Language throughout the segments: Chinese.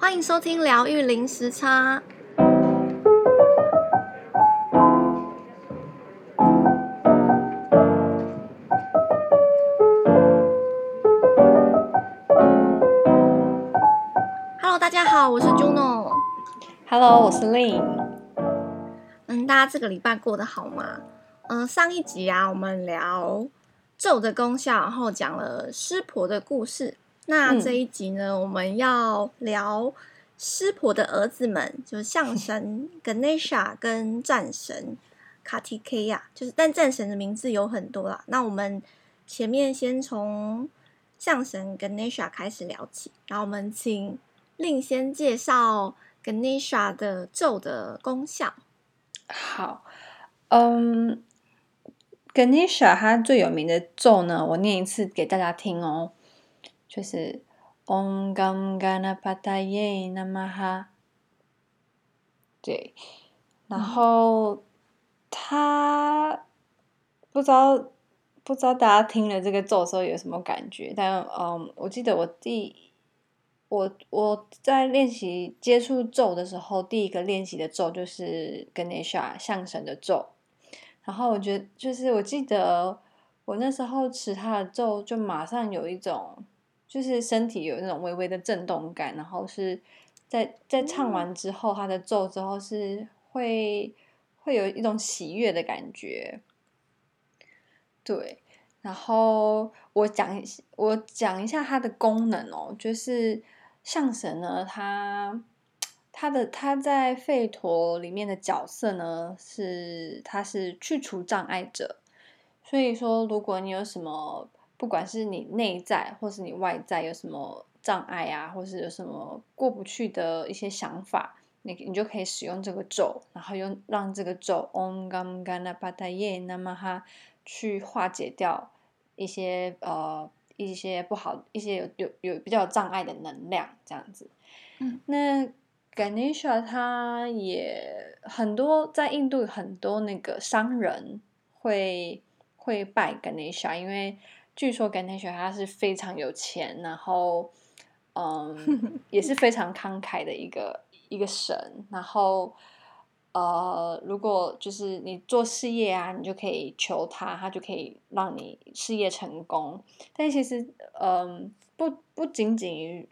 欢迎收听疗愈零时差。Hello，大家好，我是 Juno。Hello，我是 Lynn。嗯，大家这个礼拜过得好吗？嗯，上一集啊，我们聊咒的功效，然后讲了湿婆的故事。那这一集呢，嗯、我们要聊湿婆的儿子们，就是象 神 Ganesha 跟战神 Kartikeya，就是但战神的名字有很多啦。那我们前面先从象神 Ganesha 开始聊起，然后我们请令先介绍 Ganesha 的咒的功效。好，嗯，Ganesha 他最有名的咒呢，我念一次给大家听哦。就是 Om Gam Ganapataye Namaha，对，然后他不知道不知道大家听了这个咒的时候有什么感觉，但嗯，我记得我第我我在练习接触咒的时候，第一个练习的咒就是 Ganesha 象神的咒，然后我觉得就是我记得我那时候持他的咒，就马上有一种。就是身体有那种微微的震动感，然后是在在唱完之后，他的奏之后是会会有一种喜悦的感觉。对，然后我讲一我讲一下它的功能哦，就是象神呢，它它的它在吠陀里面的角色呢是它是去除障碍者，所以说如果你有什么。不管是你内在或是你外在有什么障碍啊，或是有什么过不去的一些想法，你你就可以使用这个咒，然后用让这个咒 Om Gam Ganapataye Namaha 去化解掉一些呃一些不好一些有有有比较有障碍的能量，这样子。嗯，那 Ganesha 他也很多在印度很多那个商人会会拜 Ganesha，因为据说 Ganesha 他是非常有钱，然后，嗯，也是非 常慷慨的一个一个神。然后，呃，如果就是你做事业啊，你就可以求他，他就可以让你事业成功。但其实，嗯，不不仅仅于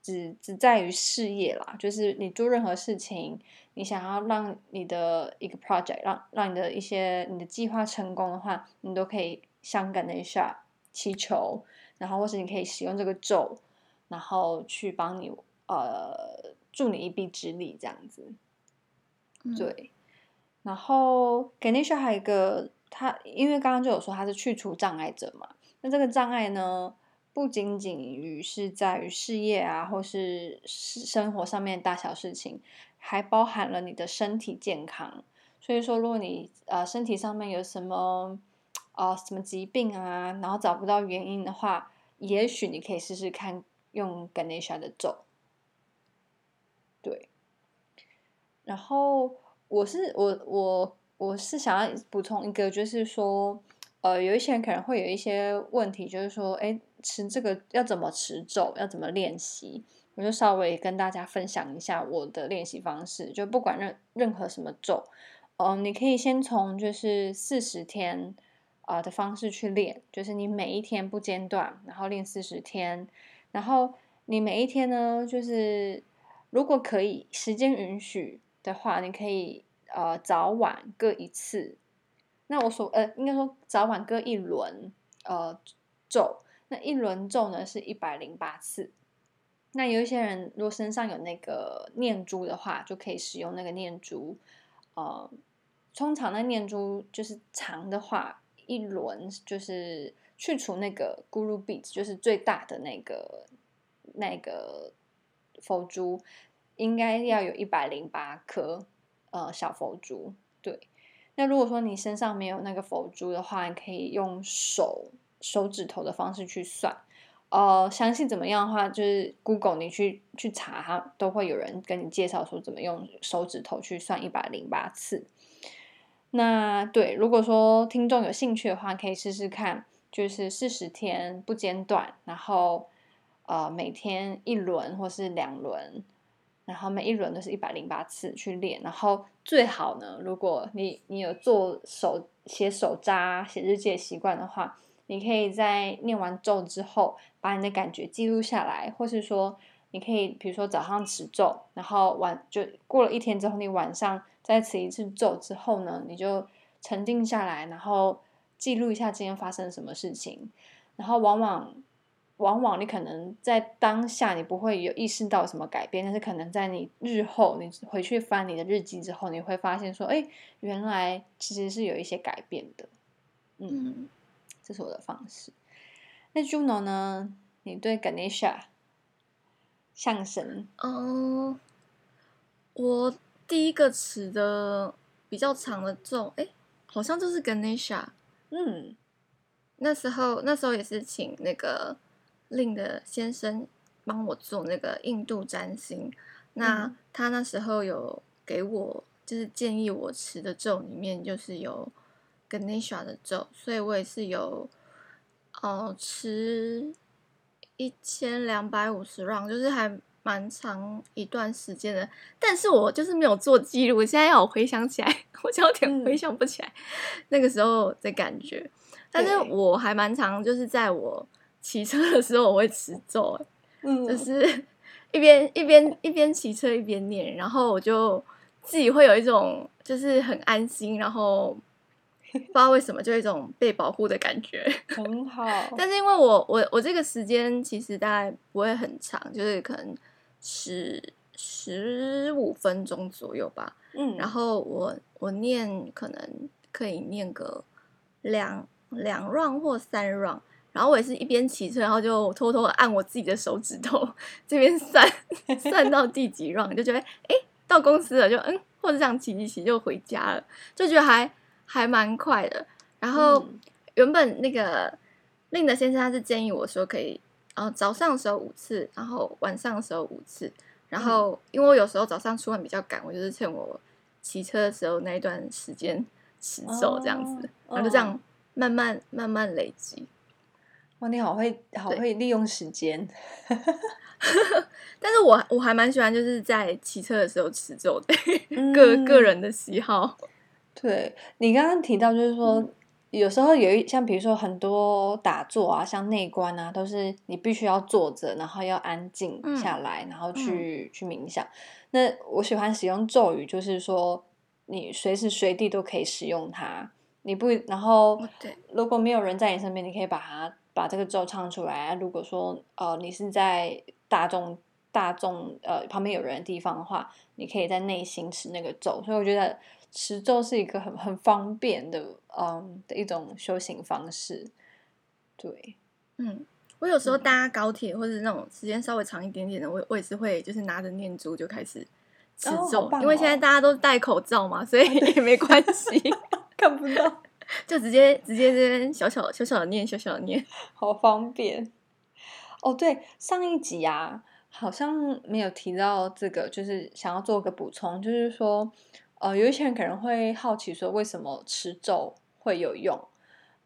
只只在于事业啦，就是你做任何事情，你想要让你的一个 project 让让你的一些你的计划成功的话，你都可以向 Ganesha 祈求，然后或是你可以使用这个咒，然后去帮你呃助你一臂之力这样子。嗯、对，然后 Ganesha 还有一个，他因为刚刚就有说他是去除障碍者嘛，那这个障碍呢，不仅仅于是在于事业啊，或是生活上面大小事情，还包含了你的身体健康。所以说，如果你呃身体上面有什么。哦，什么疾病啊？然后找不到原因的话，也许你可以试试看用 Ganesha 的咒。对。然后我是我我我是想要补充一个，就是说，呃，有一些人可能会有一些问题，就是说，哎，持这个要怎么持咒，要怎么练习？我就稍微跟大家分享一下我的练习方式。就不管任任何什么咒，嗯、你可以先从就是四十天。啊的方式去练，就是你每一天不间断，然后练四十天，然后你每一天呢，就是如果可以，时间允许的话，你可以呃早晚各一次。那我说呃，应该说早晚各一轮呃咒，那一轮咒呢是一百零八次。那有一些人如果身上有那个念珠的话，就可以使用那个念珠。呃，通常那念珠就是长的话。一轮就是去除那个 Guru Beads，就是最大的那个那个佛珠，应该要有一百零八颗呃小佛珠。对，那如果说你身上没有那个佛珠的话，你可以用手手指头的方式去算。呃，详细怎么样的话，就是 Google 你去去查，它都会有人跟你介绍说怎么用手指头去算一百零八次。那对，如果说听众有兴趣的话，可以试试看，就是四十天不间断，然后呃每天一轮或是两轮，然后每一轮都是一百零八次去练。然后最好呢，如果你你有做手写手札、写日记的习惯的话，你可以在念完咒之后，把你的感觉记录下来，或是说。你可以比如说早上持咒，然后晚就过了一天之后，你晚上再持一次咒之后呢，你就沉静下来，然后记录一下今天发生什么事情。然后往往往往你可能在当下你不会有意识到什么改变，但是可能在你日后你回去翻你的日记之后，你会发现说，哎，原来其实是有一些改变的。嗯，这是我的方式。那 Juno 呢？你对 Ganesha？象神，嗯，uh, 我第一个持的比较长的咒，哎，好像就是 Ganesha，嗯，那时候那时候也是请那个令的先生帮我做那个印度占星，那他那时候有给我就是建议我持的咒里面就是有 Ganesha 的咒，所以我也是有哦持。一千两百五十 round，就是还蛮长一段时间的，但是我就是没有做记录。现在要我回想起来，我就有点回想不起来那个时候的感觉。但是我还蛮常，就是在我骑车的时候，我会持咒，嗯，就是一边一边一边骑车一边念，然后我就自己会有一种就是很安心，然后。不知道为什么，就有一种被保护的感觉，很好。但是因为我我我这个时间其实大概不会很长，就是可能十十五分钟左右吧。嗯，然后我我念可能可以念个两两 round 或三 round，然后我也是一边骑车，然后就偷偷按我自己的手指头这边算算到第几 round，就觉得哎到公司了就嗯，或者这样骑一骑就回家了，就觉得还。还蛮快的，然后原本那个令德先生他是建议我说可以，然后早上的时候五次，然后晚上的时候五次，然后因为我有时候早上出门比较赶，我就是趁我骑车的时候那一段时间持咒这样子，哦、然后就这样慢慢、哦、慢慢累积。哇，你好会好会利用时间，但是我我还蛮喜欢就是在骑车的时候持咒的，个、嗯、个人的喜好。对，你刚刚提到，就是说，嗯、有时候有一像比如说很多打坐啊，像内观啊，都是你必须要坐着，然后要安静下来，嗯、然后去、嗯、去冥想。那我喜欢使用咒语，就是说你随时随地都可以使用它。你不，然后如果没有人在你身边，你可以把它把这个咒唱出来。如果说呃你是在大众大众呃旁边有人的地方的话，你可以在内心持那个咒。所以我觉得。持咒是一个很很方便的，嗯，的一种修行方式。对，嗯，我有时候搭高铁或者那种时间稍微长一点点的，我我也是会就是拿着念珠就开始持咒，哦哦、因为现在大家都戴口罩嘛，所以也没关系，看不到，就直接直接这边小小小小的念，小小的念，好方便。哦，对，上一集啊，好像没有提到这个，就是想要做个补充，就是说。呃，有一些人可能会好奇说，为什么持咒会有用？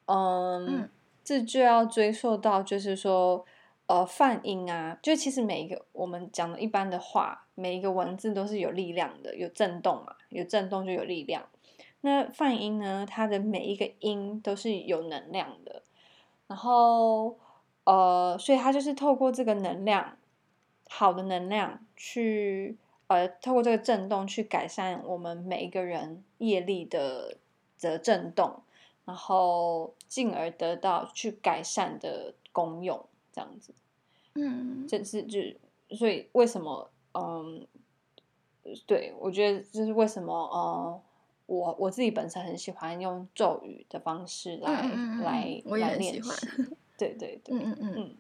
嗯，嗯，这就要追溯到，就是说，呃，梵音啊，就其实每一个我们讲的一般的话，每一个文字都是有力量的，有震动嘛，有震动就有力量。那梵音呢，它的每一个音都是有能量的，然后，呃，所以它就是透过这个能量，好的能量去。呃，透过这个震动去改善我们每一个人业力的的震动，然后进而得到去改善的功用，这样子。嗯，这是就所以为什么嗯，对我觉得就是为什么呃，我我自己本身很喜欢用咒语的方式来、嗯、来来练习。对 对对，嗯嗯嗯嗯。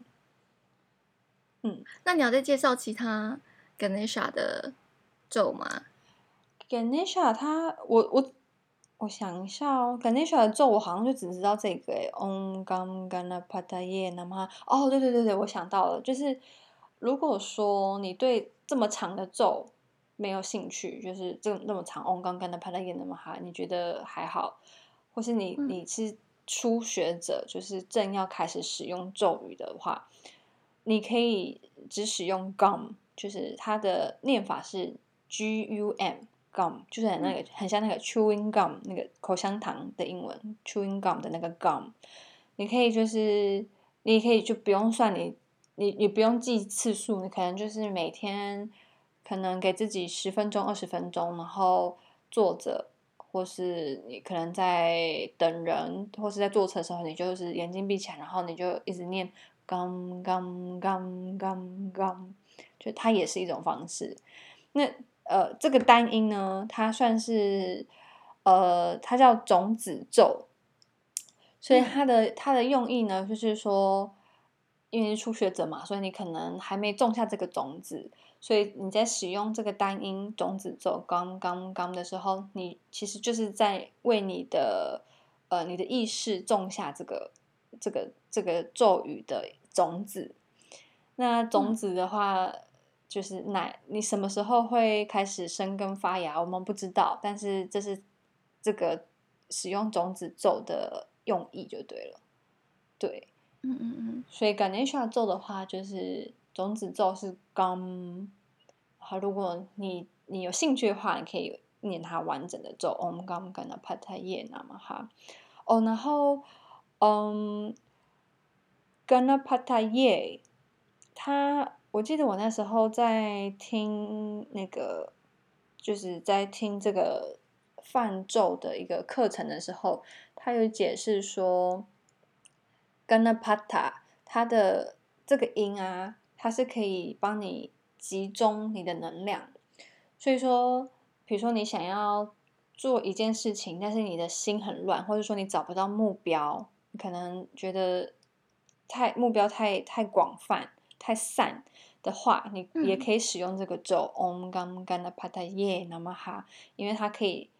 嗯，那你要再介绍其他 Ganesha 的？咒吗？Ganesha，他我我我想一下哦，Ganesha 的咒我好像就只知道这个诶，Om Gam Ganapataye Namaha。哦，对对对对，我想到了，就是如果说你对这么长的咒没有兴趣，就是这那么长 Om Gam Ganapataye Namaha，你觉得还好，或是你你是初学者，就是正要开始使用咒语的话，你可以只使用 gum，就是它的念法是 g u m gum，就是很那个、嗯、很像那个 chewing gum 那个口香糖的英文 chewing gum 的那个 gum。你可以就是你可以就不用算你你你不用记次数，你可能就是每天可能给自己十分钟二十分钟，然后坐着。或是你可能在等人，或是在坐车的时候，你就是眼睛闭起来，然后你就一直念 gum gum gum gum gum，就它也是一种方式。那呃，这个单音呢，它算是呃，它叫种子咒，所以它的它的用意呢，就是说，因为是初学者嘛，所以你可能还没种下这个种子。所以你在使用这个单音种子咒 gum gum gum 的时候，你其实就是在为你的呃你的意识种下这个这个这个咒语的种子。那种子的话，嗯、就是奶你什么时候会开始生根发芽，我们不知道。但是这是这个使用种子咒的用意就对了。对，嗯嗯嗯。所以 Ganesha 咒的话，就是。种子咒是 gum，好，如果你你有兴趣的话，你可以念它完整的咒 Om Gam Ganapataye Namaha。哦，然后嗯，Ganapataye，他我记得我那时候在听那个，就是在听这个泛咒的一个课程的时候，他有解释说，Ganapata 它的这个音啊。它是可以帮你集中你的能量，所以说，比如说你想要做一件事情，但是你的心很乱，或者说你找不到目标，你可能觉得太目标太太广泛、太散的话，你也可以使用这个咒 Om Gam Ganapataye Namaha，因为它可以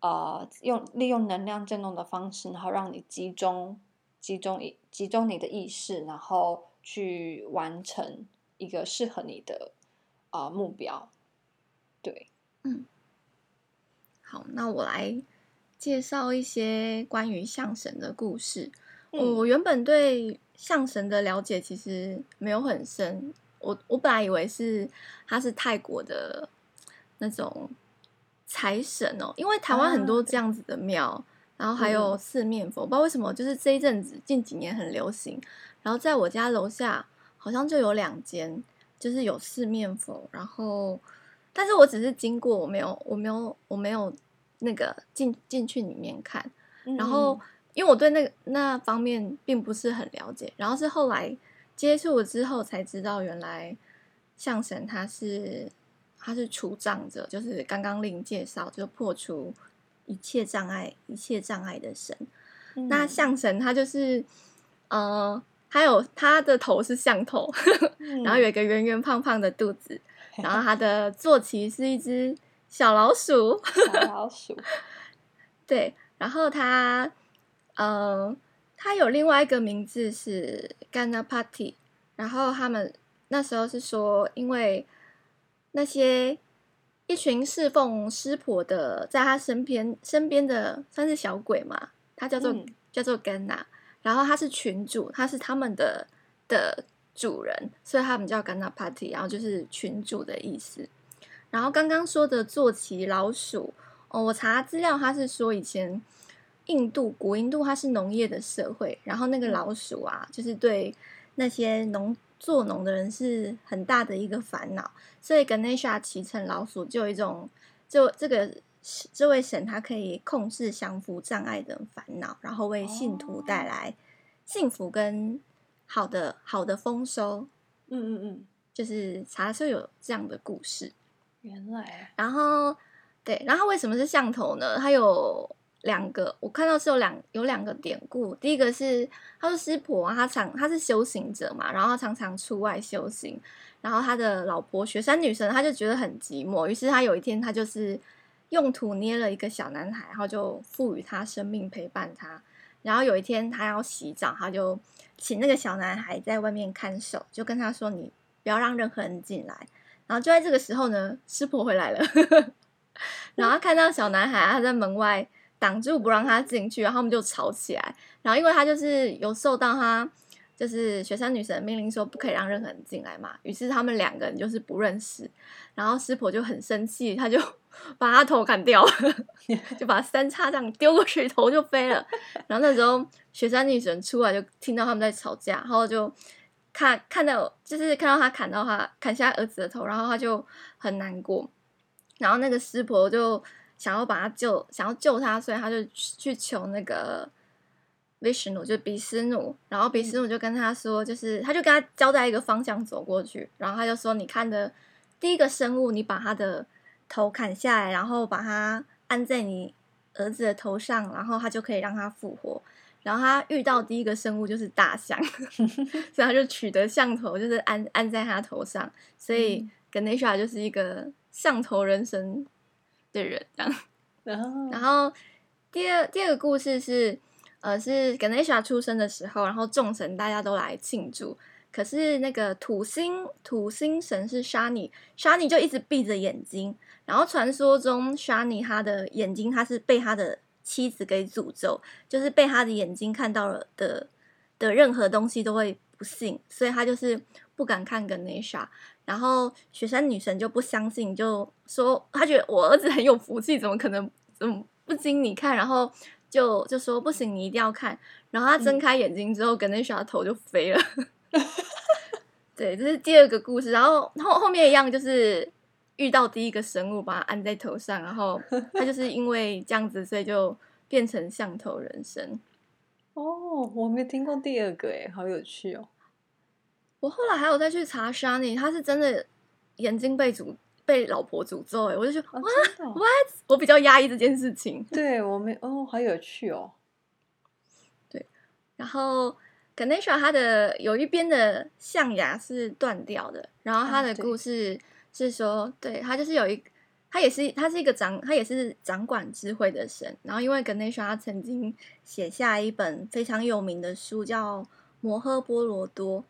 呃用利用能量振动的方式，然后让你集中、集中、集中你的意识，然后。去完成一个适合你的啊、呃、目标，对，嗯，好，那我来介绍一些关于象神的故事。嗯、我原本对象神的了解其实没有很深，我我本来以为是他是泰国的那种财神哦，因为台湾很多这样子的庙，啊、然后还有四面佛，嗯、不知道为什么，就是这一阵子近几年很流行。然后在我家楼下好像就有两间，就是有四面佛。然后，但是我只是经过，我没有，我没有，我没有那个进进去里面看。然后，因为我对那个那方面并不是很了解。然后是后来接触了之后才知道，原来象神他是他是除障者，就是刚刚令介绍，就破除一切障碍、一切障碍的神。嗯、那象神他就是呃。还有他的头是象头，嗯、然后有一个圆圆胖胖的肚子，然后他的坐骑是一只小老鼠，小老鼠，对，然后他，嗯、呃，他有另外一个名字是 Ganapati，然后他们那时候是说，因为那些一群侍奉师婆的，在他身边身边的算是小鬼嘛，他叫做、嗯、叫做 Gana。然后他是群主，他是他们的的主人，所以他们叫 Ganapati，然后就是群主的意思。然后刚刚说的坐骑老鼠，哦，我查资料，他是说以前印度古印度它是农业的社会，然后那个老鼠啊，就是对那些农做农的人是很大的一个烦恼，所以 Ganesha 骑乘老鼠就有一种就这个。这位神他可以控制降服障碍的烦恼，然后为信徒带来幸福跟好的好的丰收。嗯嗯嗯，就是查说有这样的故事。原来，然后对，然后为什么是象头呢？它有两个，我看到是有两有两个典故。第一个是他说湿婆，他常他是修行者嘛，然后常常出外修行，然后他的老婆雪山女神他就觉得很寂寞，于是他有一天他就是。用土捏了一个小男孩，然后就赋予他生命，陪伴他。然后有一天他要洗澡，他就请那个小男孩在外面看守，就跟他说：“你不要让任何人进来。”然后就在这个时候呢，师婆回来了，然后看到小男孩他在门外挡住不让他进去，然后他们就吵起来。然后因为他就是有受到他就是雪山女神命令说不可以让任何人进来嘛，于是他们两个人就是不认识，然后湿婆就很生气，他就 把他头砍掉了，就把三叉这样丢过去，头就飞了。然后那时候雪山女神出来就听到他们在吵架，然后就看看到就是看到他砍到他砍下儿子的头，然后他就很难过，然后那个湿婆就想要把他救，想要救他，所以他就去求那个。Vishnu 就比斯努，然后比斯努就跟他说，就是他就跟他交代一个方向走过去，然后他就说：“你看的第一个生物，你把他的头砍下来，然后把它按在你儿子的头上，然后他就可以让他复活。”然后他遇到第一个生物就是大象，所以他就取得象头，就是按按在他头上。所以 Ganesha 就是一个象头人身的人，这样。然后第二第二个故事是。呃，是 Ganesha 出生的时候，然后众神大家都来庆祝。可是那个土星土星神是 Shani，Shani 就一直闭着眼睛。然后传说中 Shani 他的眼睛他是被他的妻子给诅咒，就是被他的眼睛看到了的的任何东西都会不幸，所以他就是不敢看 Ganesha。然后雪山女神就不相信，就说她觉得我儿子很有福气，怎么可能嗯不经你看，然后。就就说不行，你一定要看。然后他睁开眼睛之后，跟那小头就飞了。对，这是第二个故事。然后后后面一样，就是遇到第一个生物，把它按在头上，然后他就是因为这样子，所以就变成象头人生。哦，我没听过第二个，哎，好有趣哦。我后来还有再去查 Shani，他是真的眼睛被诅。被老婆诅咒哎，我就觉得哇，what？我比较压抑这件事情。对，我没哦，好有趣哦。对，然后 Ganesha 他的有一边的象牙是断掉的，然后他的故事是说，啊、对，对他就是有一，他也是他是一个掌，他也是掌管智慧的神。然后因为 Ganesha 他曾经写下一本非常有名的书叫《摩诃波罗多》，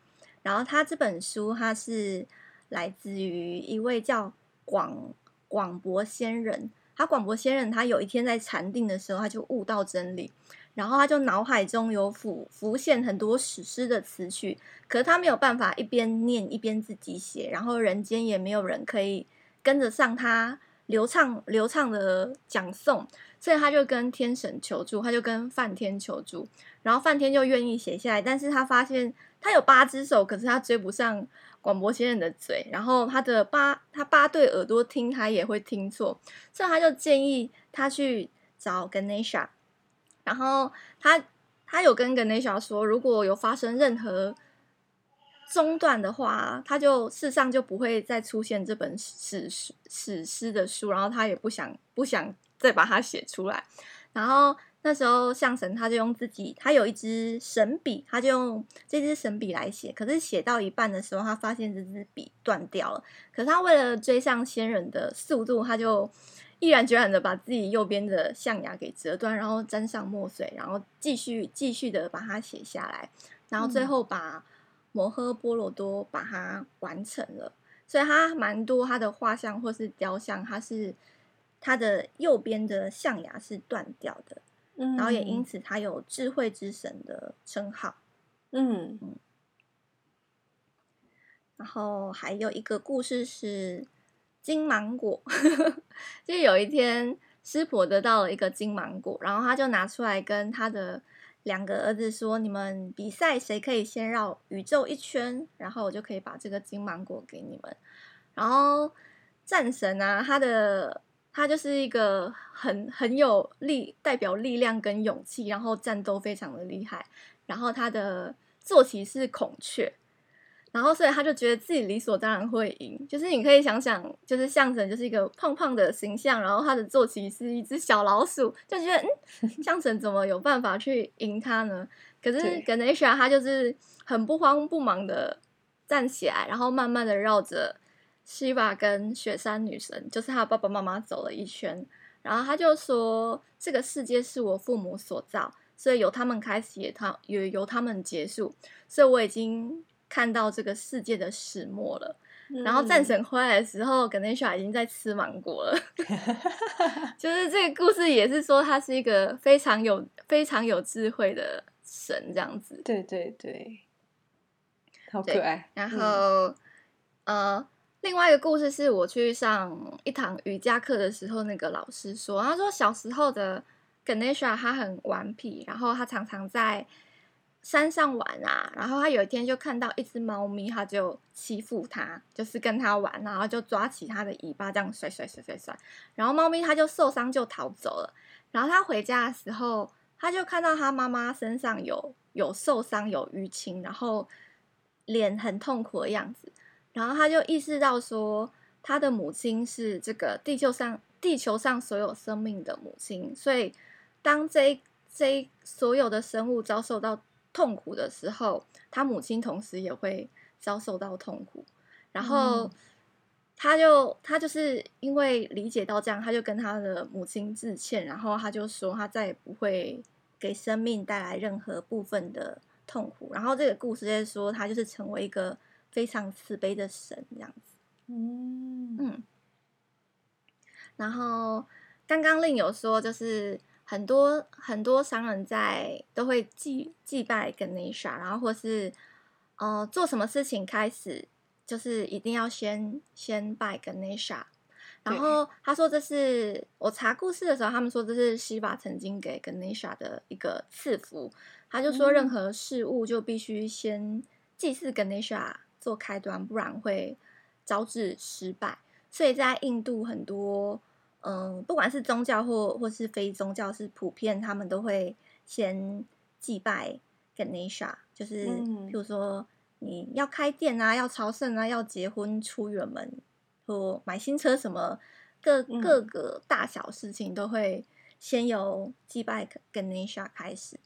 然后他这本书他是来自于一位叫。广广博仙人，他广博仙人，他有一天在禅定的时候，他就悟到真理，然后他就脑海中有浮浮现很多史诗的词曲，可是他没有办法一边念一边自己写，然后人间也没有人可以跟得上他流畅流畅的讲诵，所以他就跟天神求助，他就跟梵天求助，然后梵天就愿意写下来，但是他发现他有八只手，可是他追不上。广播先生的嘴，然后他的八他八对耳朵听他也会听错，所以他就建议他去找 Ganesha，然后他他有跟 Ganesha 说，如果有发生任何中断的话，他就世上就不会再出现这本史史史诗的书，然后他也不想不想再把它写出来，然后。那时候象神他就用自己，他有一支神笔，他就用这支神笔来写。可是写到一半的时候，他发现这支笔断掉了。可是他为了追上仙人的速度，他就毅然决然的把自己右边的象牙给折断，然后沾上墨水，然后继续继续的把它写下来，然后最后把摩诃波罗多把它完成了。所以他蛮多他的画像或是雕像，他是他的右边的象牙是断掉的。然后也因此，他有智慧之神的称号。嗯嗯。然后还有一个故事是金芒果，就有一天师婆得到了一个金芒果，然后他就拿出来跟他的两个儿子说：“你们比赛谁可以先绕宇宙一圈，然后我就可以把这个金芒果给你们。”然后战神啊，他的。他就是一个很很有力，代表力量跟勇气，然后战斗非常的厉害。然后他的坐骑是孔雀，然后所以他就觉得自己理所当然会赢。就是你可以想想，就是象神就是一个胖胖的形象，然后他的坐骑是一只小老鼠，就觉得嗯，象神怎么有办法去赢他呢？可是 Ganesha 他就是很不慌不忙的站起来，然后慢慢的绕着。Shiva 跟雪山女神，就是他爸爸妈妈走了一圈，然后他就说：“这个世界是我父母所造，所以由他们开始，也他也由他们结束，所以我已经看到这个世界的始末了。嗯”然后战神回来的时候，Ganesha 已经在吃芒果了。就是这个故事也是说，他是一个非常有非常有智慧的神，这样子。对对对。好可爱。然后、嗯、呃，另外一个故事是我去上一堂瑜伽课的时候，那个老师说，他说小时候的 Ganesha 他很顽皮，然后他常常在山上玩啊，然后他有一天就看到一只猫咪，他就欺负他，就是跟他玩，然后就抓起他的尾巴这样甩甩甩甩甩，然后猫咪他就受伤就逃走了。然后他回家的时候，他就看到他妈妈身上有有受伤有淤青，然后脸很痛苦的样子，然后他就意识到说，他的母亲是这个地球上地球上所有生命的母亲，所以当这这所有的生物遭受到痛苦的时候，他母亲同时也会遭受到痛苦。然后，他就他就是因为理解到这样，他就跟他的母亲致歉，然后他就说他再也不会给生命带来任何部分的痛苦。然后这个故事在说，他就是成为一个非常慈悲的神这样子。嗯嗯。然后刚刚另有说就是。很多很多商人在都会祭祭拜 Ganesha，然后或是呃做什么事情开始就是一定要先先拜 Ganesha。然后他说这是我查故事的时候，他们说这是西巴曾经给 Ganesha 的一个赐福。他就说任何事物就必须先祭祀 Ganesha 做开端，不然会招致失败。所以在印度很多。嗯，不管是宗教或或是非宗教，是普遍他们都会先祭拜 Ganesha，就是譬如说你要开店啊，要朝圣啊，要结婚出远门或买新车什么，各各个大小事情都会先由祭拜 Ganesha 开始。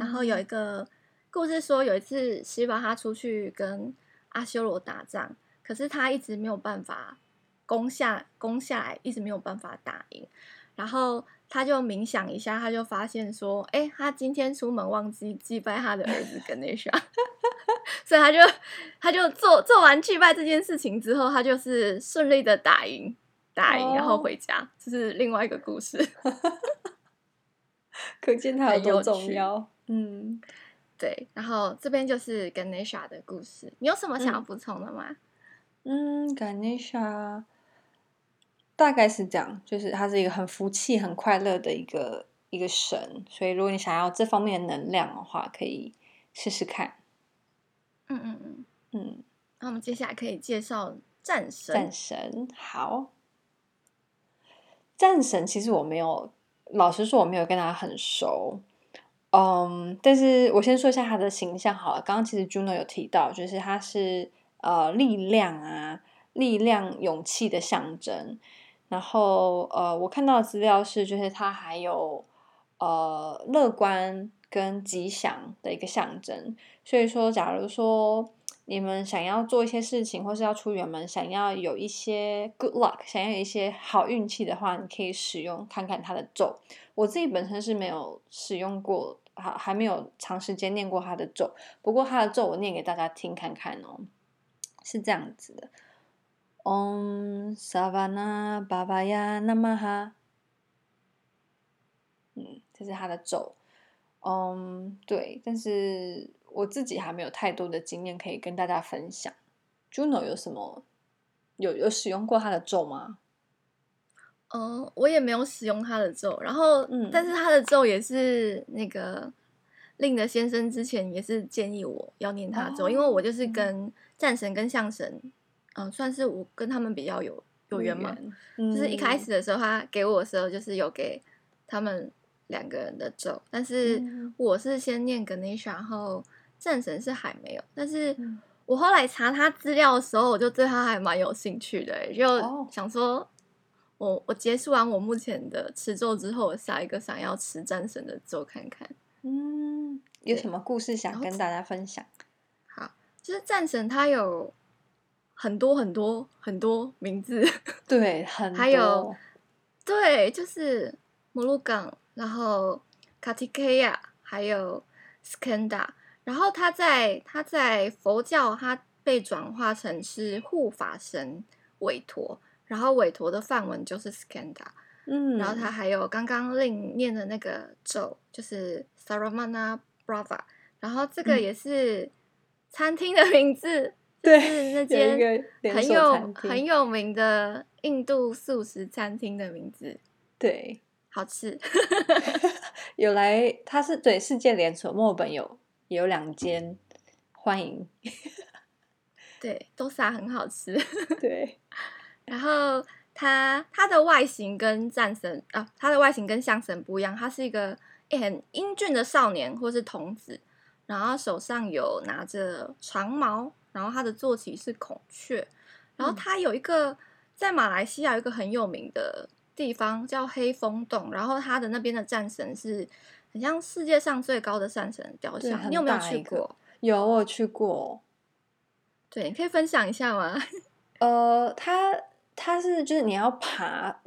然后有一个故事说，有一次西瓦他出去跟阿修罗打仗，可是他一直没有办法。攻下攻下来，一直没有办法打赢，然后他就冥想一下，他就发现说，哎，他今天出门忘记祭拜他的儿子 Ganesha，所以他就他就做做完祭拜这件事情之后，他就是顺利的打赢打赢，然后回家，这是另外一个故事，可见他有多重要。嗯，对，然后这边就是 Ganesha 的故事，你有什么想要补充的吗？嗯，Ganesha。大概是这样，就是他是一个很福气、很快乐的一个一个神，所以如果你想要这方面的能量的话，可以试试看。嗯嗯嗯嗯。那我们接下来可以介绍战神。战神好，战神其实我没有，老实说我没有跟他很熟。嗯，但是我先说一下他的形象好了。刚刚其实 Juno 有提到，就是他是呃力量啊，力量、勇气的象征。然后，呃，我看到的资料是，就是它还有呃乐观跟吉祥的一个象征。所以说，假如说你们想要做一些事情，或是要出远门，想要有一些 good luck，想要有一些好运气的话，你可以使用看看它的咒。我自己本身是没有使用过，还还没有长时间念过它的咒。不过它的咒我念给大家听看看哦，是这样子的。Om Savana Bhavaya Namaha，嗯，这是他的咒。嗯，对，但是我自己还没有太多的经验可以跟大家分享。Juno 有什么有有使用过他的咒吗？嗯，我也没有使用他的咒。然后，嗯，但是他的咒也是那个令的先生之前也是建议我要念他的咒，哦，因为我就是跟战神跟象神。嗯，算是我跟他们比较有有缘嘛，嗯，就是一开始的时候，他给我的时候，就是有给他们两个人的咒，但是我是先念 Ganesha，然后战神是还没有，但是我后来查他资料的时候，我就对他还蛮有兴趣的，就想说我我结束完我目前的持咒之后，我下一个想要持战神的咒看看，嗯，有什么故事想跟大家分享？好，就是战神他有。很多很多很多名字，对，还有对，就是摩鹿港，然后卡提克亚，还有斯坎达，然后他在他在佛教，他被转化成是护法神韦陀，然后韦陀的梵文就是 Skanda，，嗯，然后他还有刚刚令念的那个咒，就是 Saramana Brava，然后这个也是。餐厅的名字，对，是那间很有很有名的印度素食餐厅的名字。对，好吃。有来，他是对世界连锁，墨尔本有有两间，欢迎。对，豆沙很好吃。对，然后它它的外形跟战神啊，它的外形跟象神不一样，它是一个很英俊的少年或是童子，然后手上有拿着长矛，然后他的坐骑是孔雀，然后他有一个、嗯、在马来西亚有一个很有名的地方叫黑风洞，然后他的那边的战神是很像世界上最高的山神雕像，你有没有去过？有，我去过。对，你可以分享一下吗？呃，它它是就是你要爬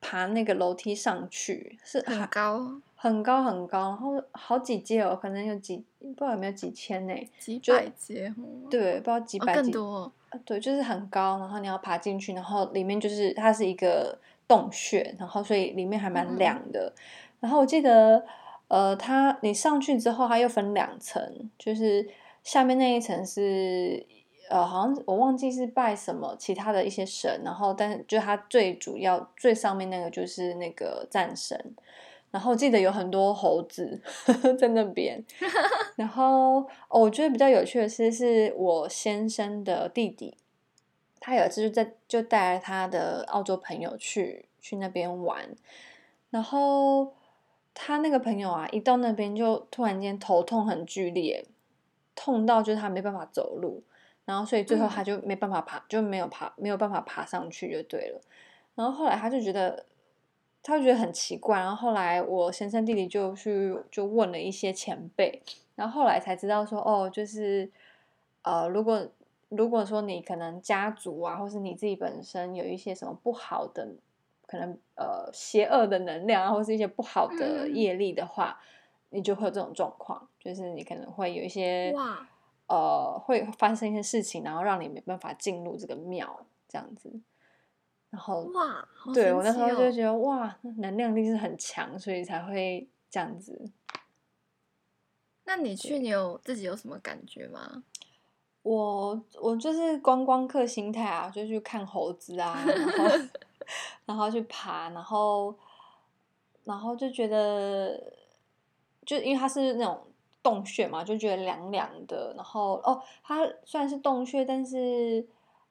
爬那个楼梯上去，是很高很高很高，然后好几阶哦，可能有几不知道有没有几千呢？几百阶？对，不知道几百、哦、更多。对，就是很高，然后你要爬进去，然后里面就是它是一个洞穴，然后所以里面还蛮凉的。嗯、然后我记得，呃，它你上去之后，它又分两层，就是下面那一层是。呃，好像我忘记是拜什么其他的一些神，然后但是就它最主要最上面那个就是那个战神，然后记得有很多猴子呵呵 在那边，然后哦，我觉得比较有趣的是，是我先生的弟弟，他有一次就在就带他的澳洲朋友去去那边玩，然后他那个朋友啊，一到那边就突然间头痛很剧烈，痛到就是他没办法走路。然后，所以最后他就没办法爬，嗯、就没有爬，没有办法爬上去就对了。然后后来他就觉得，他就觉得很奇怪。然后后来我先生弟弟就去就问了一些前辈，然后后来才知道说，哦，就是呃，如果如果说你可能家族啊，或是你自己本身有一些什么不好的，可能呃邪恶的能量啊，或是一些不好的业力的话，嗯、你就会有这种状况，就是你可能会有一些哇。呃，会发生一些事情，然后让你没办法进入这个庙，这样子。然后哇，哦、对我那时候就觉得哇，能量力是很强，所以才会这样子。那你去，你有自己有什么感觉吗？我我就是观光客心态啊，就去看猴子啊，然后 然后去爬，然后然后就觉得，就因为它是那种。洞穴嘛，就觉得凉凉的。然后哦，它虽然是洞穴，但是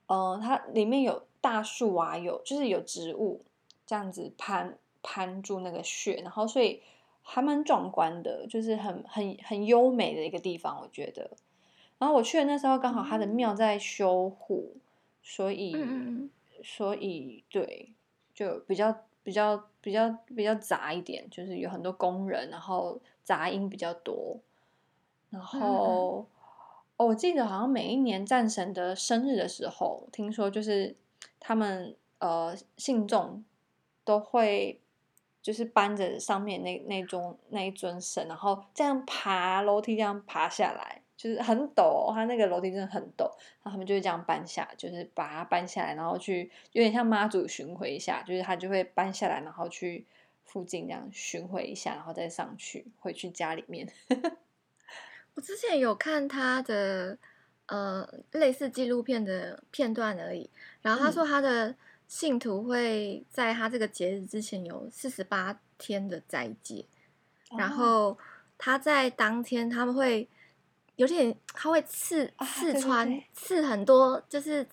嗯、呃，它里面有大树啊，有就是有植物这样子攀攀住那个穴，然后所以还蛮壮观的，就是很很很优美的一个地方，我觉得。然后我去的那时候刚好它的庙在修护，所以所以对，就比较比较比较比较杂一点，就是有很多工人，然后杂音比较多。然后，哦，我记得好像每一年战神的生日的时候，听说就是他们呃信众都会就是搬着上面那那尊那一尊神，然后这样爬楼梯这样爬下来，就是很陡，他那个楼梯真的很陡，然后他们就会这样搬下，就是把它搬下来，然后去有点像妈祖巡回一下，就是他就会搬下来，然后去附近这样巡回一下，然后再上去回去家里面。我之前有看他的呃类似纪录片的片段而已，然后他说他的信徒会在他这个节日之前有四十八天的斋戒，哦、然后他在当天他们会有点它会刺刺穿、哦、刺很多，就是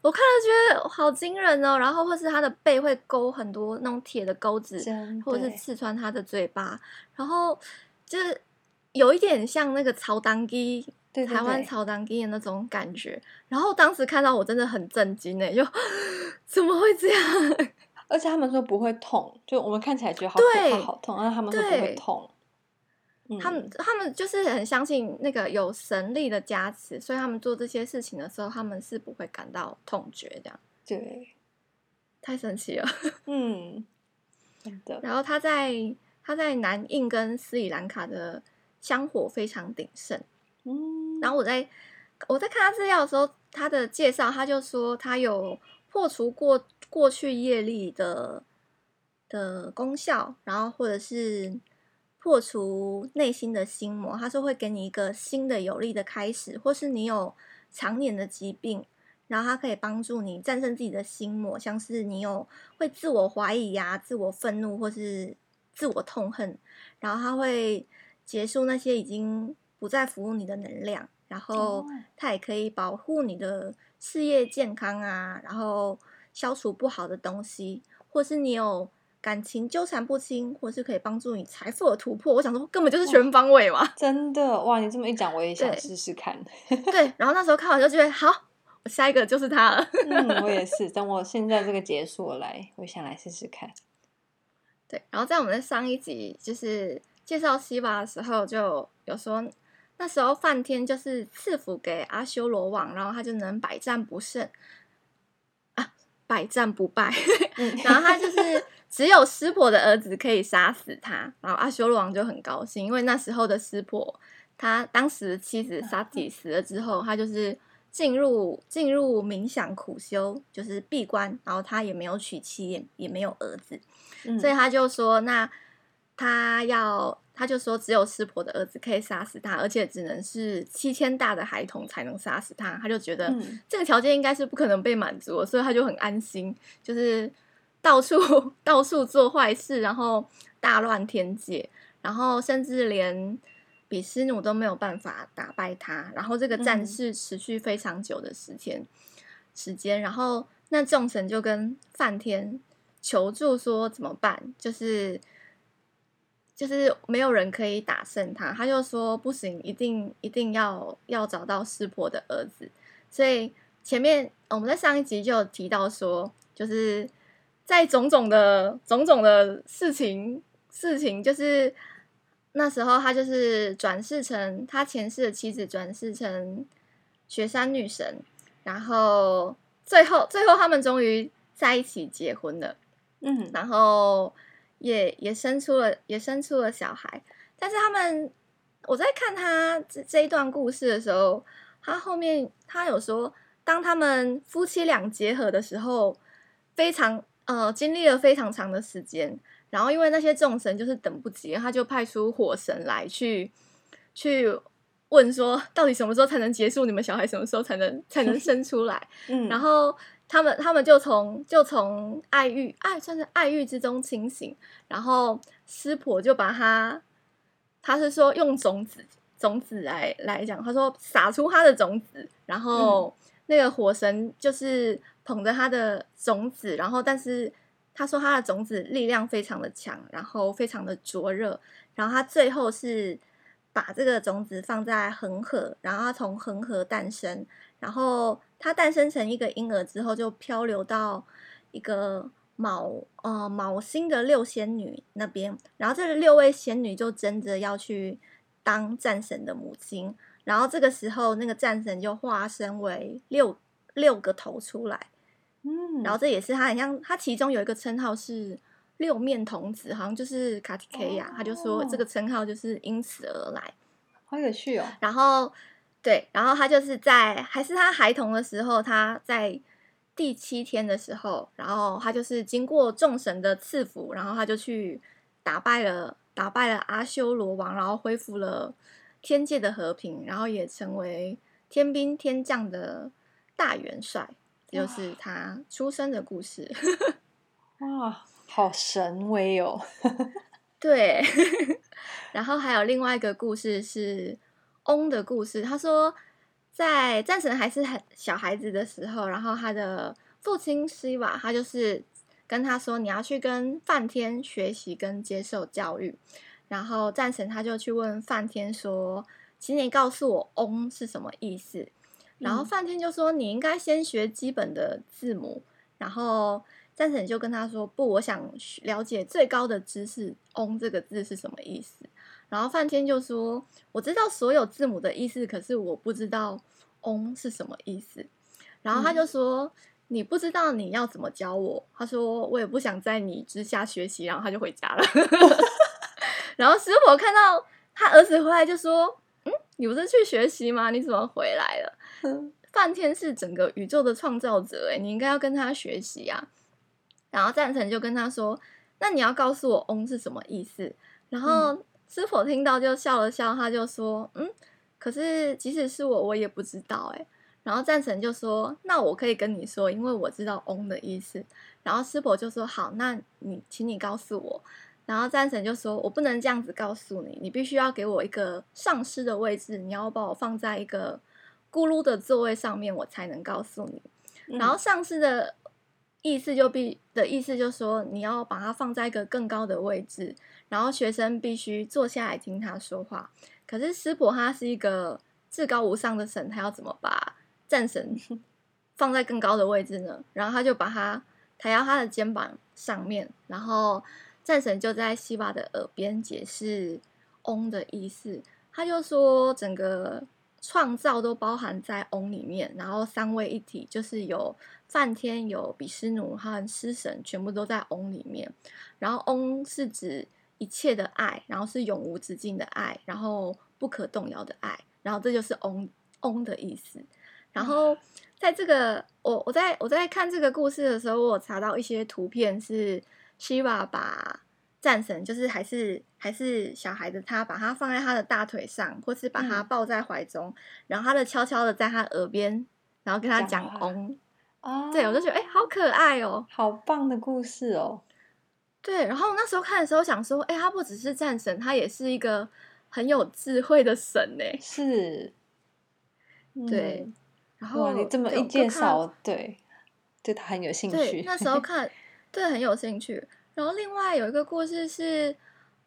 我看了觉得好惊人哦，然后或是它的背会勾很多那种铁的钩子，或者是刺穿它的嘴巴，然后就是。有一点像那个草当机，台湾草当机的那种感觉。然后当时看到我真的很震惊哎，就 怎么会这样？而且他们说不会痛，就我们看起来觉得好可怕、好痛，然后他们说不会痛。他们他们就是很相信那个有神力的加持，所以他们做这些事情的时候，他们是不会感到痛觉这样。对，太神奇了。嗯，真的。然后他在他在南印跟斯里兰卡的。香火非常鼎盛，嗯，然后我在我在看他资料的时候，他的介绍他就说他有破除过过去业力的的功效，然后或者是破除内心的心魔，它是会给你一个新的有力的开始，或是你有常年的疾病，然后它可以帮助你战胜自己的心魔，像是你有会自我怀疑呀、啊、自我愤怒或是自我痛恨，然后它会结束那些已经不再服务你的能量，然后它也可以保护你的事业健康啊，然后消除不好的东西，或是你有。感情纠缠不清，或是可以帮助你财富的突破。我想说，根本就是全方位嘛！真的哇，你这么一讲，我也想试试看。对，然后那时候看完就觉得好，我下一个就是他了。嗯，我也 是。等我现在这个结束了来，我想来试试看。对，然后在我们的上一集就是介绍西瓦的时候，就有说那时候梵天就是赐福给阿修罗王，然后他就能百战不胜啊，百战不败。然后他就是。只有湿婆的儿子可以杀死他，然后阿修罗王就很高兴，因为那时候的湿婆，他当时的妻子萨提死了之后，他就是进入进入冥想苦修，就是闭关，然后他也没有娶妻，也也没有儿子，嗯、所以他就说，那他要，他就说只有湿婆的儿子可以杀死他，而且只能是七千大的孩童才能杀死他，他就觉得这个条件应该是不可能被满足，所以他就很安心，就是。到处 到处做坏事，然后大乱天界，然后甚至连比斯奴都没有办法打败他。然后这个战事持续非常久的时间、嗯、时间，然后那众神就跟梵天求助说怎么办？就是就是没有人可以打胜他。他就说不行，一定一定要要找到湿婆的儿子。所以前面我们在上一集就有提到说，就是。在种种的种种的事情事情，就是那时候他就是转世成他前世的妻子，转世成雪山女神，然后最后最后他们终于在一起结婚了，嗯，然后也也生出了也生出了小孩，但是他们我在看他这这一段故事的时候，他后面他有说，当他们夫妻俩结合的时候，非常。呃，经历了非常长的时间，然后因为那些众神就是等不及，他就派出火神来去去问说，到底什么时候才能结束？你们小孩什么时候才能才能 生出来？嗯，然后他们他们就从就从爱欲爱算是爱欲之中清醒，然后师婆就把他，他是说用种子种子来来讲，他说撒出他的种子，然后那个火神就是。捧着他的种子，然后但是他说他的种子力量非常的强，然后非常的灼热，然后他最后是把这个种子放在恒河，然后他从恒河诞生，然后他诞生成一个婴儿之后，就漂流到一个卯呃卯星的六仙女那边，然后这六位仙女就争着要去当战神的母亲，然后这个时候那个战神就化身为六六个头出来。嗯，然后这也是他很像，他其中有一个称号是六面童子，好像就是卡提 K 呀，他就说这个称号就是因此而来，好有趣哦。然后对，然后他就是在还是他孩童的时候，他在第七天的时候，然后他就是经过众神的赐福，然后他就去打败了打败了阿修罗王，然后恢复了天界的和平，然后也成为天兵天将的大元帅。就是他出生的故事，哇，好神威哦！对，然后还有另外一个故事是翁的故事。他说，在战神还是很小孩子的时候，然后他的父亲希瓦，他就是跟他说：“你要去跟梵天学习跟接受教育。”然后战神他就去问梵天说：“请你告诉我，翁是什么意思？”然后范天就说：“你应该先学基本的字母。”然后战神就跟他说：“不，我想了解最高的知识。翁这个字是什么意思？”然后范天就说：“我知道所有字母的意思，可是我不知道翁是什么意思。”然后他就说：“嗯、你不知道你要怎么教我？”他说：“我也不想在你之下学习。”然后他就回家了。然后师傅看到他儿子回来，就说：“嗯，你不是去学习吗？你怎么回来了？” 梵天是整个宇宙的创造者，哎，你应该要跟他学习啊。然后战神就跟他说：“那你要告诉我‘嗡’是什么意思？”然后师傅听到就笑了笑，他就说：“嗯，可是即使是我，我也不知道。”哎，然后战神就说：“那我可以跟你说，因为我知道‘嗡’的意思。”然后师傅就说：“好，那你请你告诉我。”然后战神就说：“我不能这样子告诉你，你必须要给我一个上师的位置，你要把我放在一个咕噜的座位上面，我才能告诉你。嗯”然后上司的意思就必的意思就是说，你要把它放在一个更高的位置，然后学生必须坐下来听他说话。可是师婆他是一个至高无上的神，他要怎么把战神 放在更高的位置呢？然后他就把他抬到他的肩膀上面，然后。战神就在希瓦的耳边解释“嗡”的意思，他就说整个创造都包含在“嗡”里面，然后三位一体，就是有梵天、有比湿奴和湿神，全部都在“嗡”里面。然后“嗡”是指一切的爱，然后是永无止境的爱，然后不可动摇的爱，然后这就是“嗡”“嗡”的意思。然后在这个我我在我在看这个故事的时候，我有查到一些图片是。希瓦把战神，就是还是还是小孩的他，把他放在他的大腿上，或是把他抱在怀中，嗯、然后他的悄悄的在他耳边，然后跟他讲“嗡”。哦，对，我就觉得哎、欸，好可爱哦，好棒的故事哦。对，然后那时候看的时候想说，哎、欸，他不只是战神，他也是一个很有智慧的神呢。是，对。嗯、然后你这么一介绍，对，对他很有兴趣。那时候 看。对，很有兴趣。然后另外有一个故事是，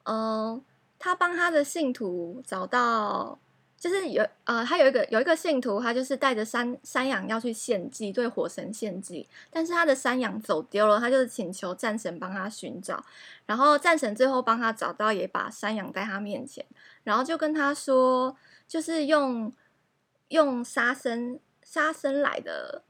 嗯、他帮他的信徒找到，就是有呃，他有一个有一个信徒，他就是带着山山羊要去献祭，对火神献祭，但是他的山羊走丢了，他就是请求战神帮他寻找。然后战神最后帮他找到，也把山羊带他面前，然后就跟他说，就是用用杀生杀生来的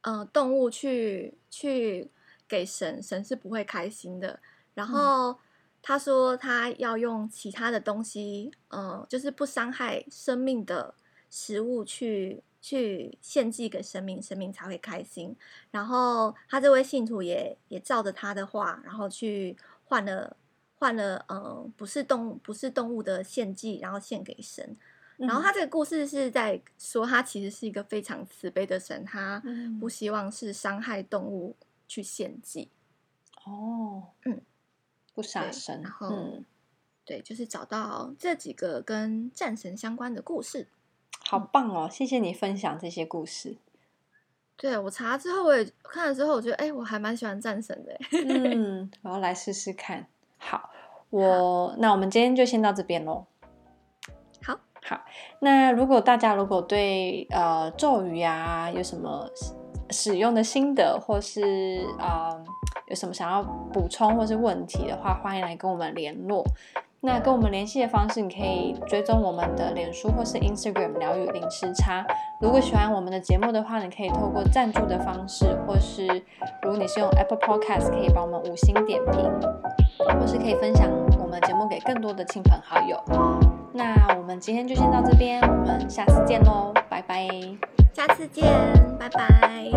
呃动物去去。给神，神是不会开心的。然后他说他要用其他的东西，嗯、呃，就是不伤害生命的食物去去献祭给神明，神明才会开心。然后他这位信徒也也照着他的话，然后去换了换了，嗯、呃，不是动不是动物的献祭，然后献给神。然后他这个故事是在说，他其实是一个非常慈悲的神，他不希望是伤害动物。去献祭哦，嗯，不杀生，然后嗯，对，就是找到这几个跟战神相关的故事，好棒哦！谢谢你分享这些故事。对，我查之后，我也看了之后，我觉得哎，我还蛮喜欢战神的。嗯，我要来试试看。好，我好那我们今天就先到这边喽。好，好。那如果大家如果对呃咒语啊有什么？使用的心得，或是呃有什么想要补充或是问题的话，欢迎来跟我们联络。那跟我们联系的方式，你可以追踪我们的脸书或是 Instagram“ 疗愈零时差”。如果喜欢我们的节目的话，你可以透过赞助的方式，或是如果你是用 Apple Podcast，可以帮我们五星点评，或是可以分享我们节目给更多的亲朋好友。那我们今天就先到这边，我们下次见喽，拜拜。下次见，拜拜。